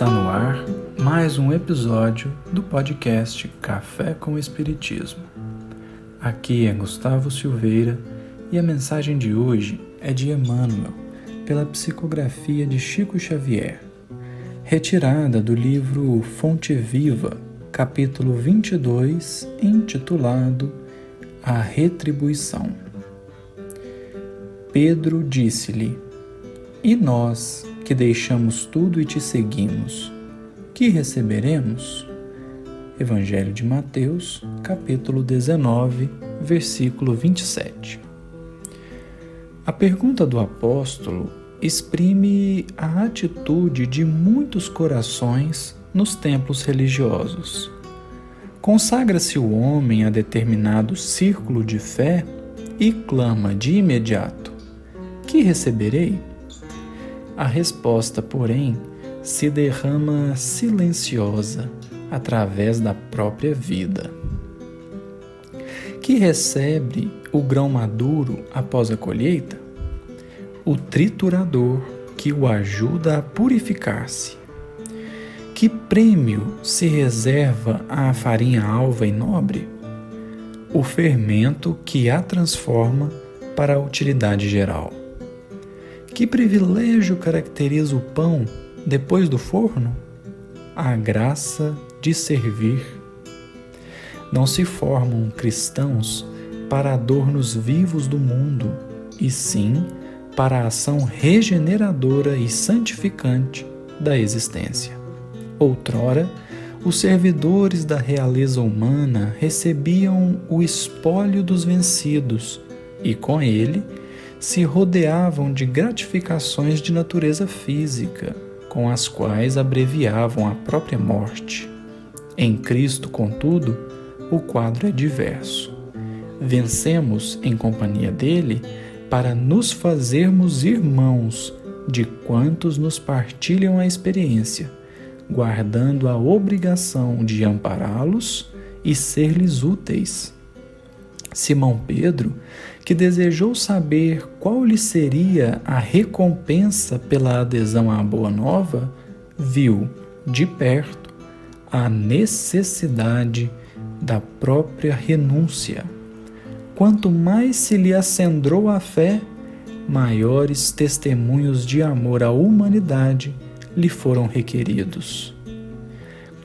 Está no ar mais um episódio do podcast Café com Espiritismo. Aqui é Gustavo Silveira e a mensagem de hoje é de Emmanuel, pela psicografia de Chico Xavier, retirada do livro Fonte Viva, capítulo 22, intitulado A Retribuição. Pedro disse-lhe: E nós, que deixamos tudo e te seguimos, que receberemos? Evangelho de Mateus, capítulo 19, versículo 27. A pergunta do apóstolo exprime a atitude de muitos corações nos templos religiosos. Consagra-se o homem a determinado círculo de fé e clama de imediato: Que receberei? A resposta, porém, se derrama silenciosa através da própria vida. Que recebe o grão maduro após a colheita? O triturador que o ajuda a purificar-se. Que prêmio se reserva à farinha alva e nobre? O fermento que a transforma para a utilidade geral. Que privilégio caracteriza o pão depois do forno? A graça de servir. Não se formam cristãos para adornos vivos do mundo, e sim para a ação regeneradora e santificante da existência. Outrora, os servidores da realeza humana recebiam o espólio dos vencidos e, com ele, se rodeavam de gratificações de natureza física, com as quais abreviavam a própria morte. Em Cristo, contudo, o quadro é diverso. Vencemos em companhia dele para nos fazermos irmãos de quantos nos partilham a experiência, guardando a obrigação de ampará-los e ser-lhes úteis. Simão Pedro, que desejou saber qual lhe seria a recompensa pela adesão à Boa Nova, viu, de perto, a necessidade da própria renúncia. Quanto mais se lhe acendrou a fé, maiores testemunhos de amor à humanidade lhe foram requeridos.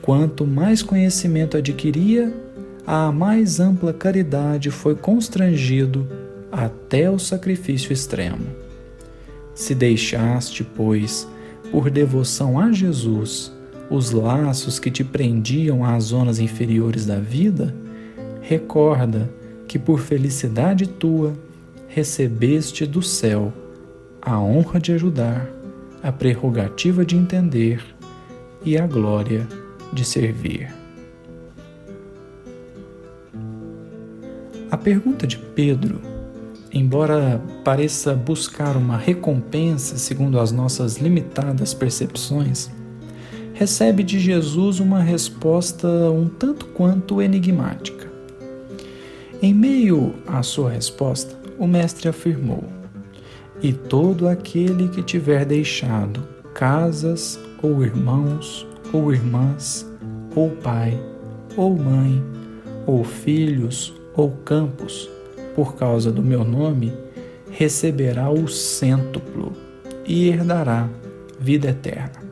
Quanto mais conhecimento adquiria, a mais ampla caridade foi constrangido até o sacrifício extremo. Se deixaste, pois, por devoção a Jesus, os laços que te prendiam às zonas inferiores da vida, recorda que por felicidade tua recebeste do céu a honra de ajudar, a prerrogativa de entender e a glória de servir. A pergunta de Pedro, embora pareça buscar uma recompensa segundo as nossas limitadas percepções, recebe de Jesus uma resposta um tanto quanto enigmática. Em meio à sua resposta, o Mestre afirmou: E todo aquele que tiver deixado casas, ou irmãos, ou irmãs, ou pai, ou mãe, ou filhos, ou campos, por causa do meu nome, receberá o cêntuplo e herdará vida eterna.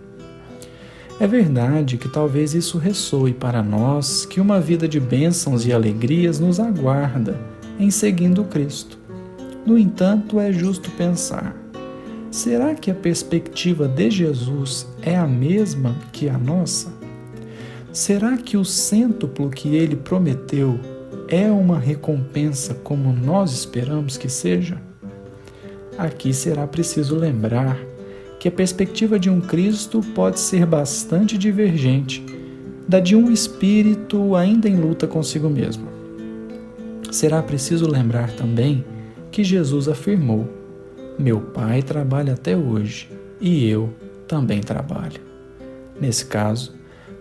É verdade que talvez isso ressoe para nós que uma vida de bênçãos e alegrias nos aguarda em seguindo Cristo. No entanto, é justo pensar: será que a perspectiva de Jesus é a mesma que a nossa? Será que o cêntuplo que ele prometeu é uma recompensa como nós esperamos que seja? Aqui será preciso lembrar que a perspectiva de um Cristo pode ser bastante divergente da de um espírito ainda em luta consigo mesmo. Será preciso lembrar também que Jesus afirmou: Meu Pai trabalha até hoje e eu também trabalho. Nesse caso,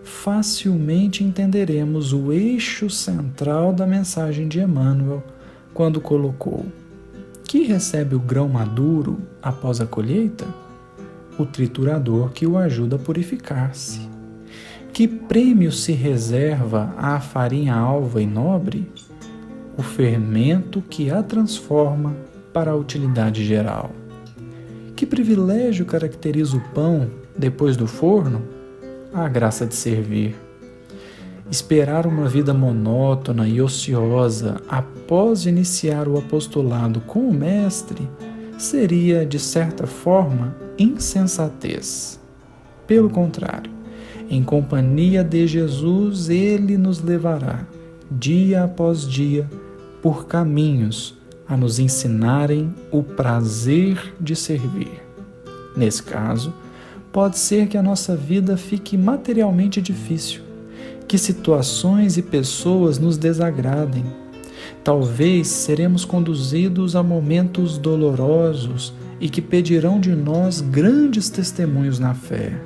facilmente entenderemos o eixo central da mensagem de Emmanuel quando colocou: Que recebe o grão maduro após a colheita? o triturador que o ajuda a purificar-se? Que prêmio se reserva à farinha alva e nobre? O fermento que a transforma para a utilidade geral. Que privilégio caracteriza o pão depois do forno? A graça de servir. Esperar uma vida monótona e ociosa após iniciar o apostolado com o Mestre seria, de certa forma, insensatez. Pelo contrário, em companhia de Jesus, ele nos levará, dia após dia, por caminhos a nos ensinarem o prazer de servir. Nesse caso, pode ser que a nossa vida fique materialmente difícil, que situações e pessoas nos desagradem. Talvez seremos conduzidos a momentos dolorosos e que pedirão de nós grandes testemunhos na fé.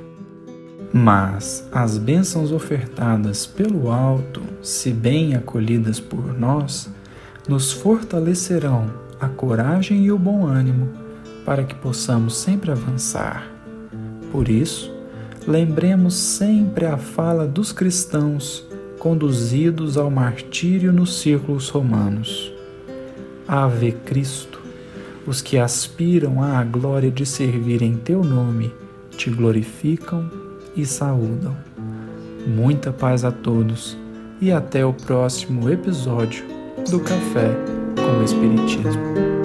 Mas as bênçãos ofertadas pelo alto, se bem acolhidas por nós, nos fortalecerão a coragem e o bom ânimo para que possamos sempre avançar. Por isso, lembremos sempre a fala dos cristãos conduzidos ao martírio nos círculos romanos. Ave Cristo, os que aspiram à glória de servir em teu nome, te glorificam e saúdam. Muita paz a todos e até o próximo episódio do Café com o Espiritismo.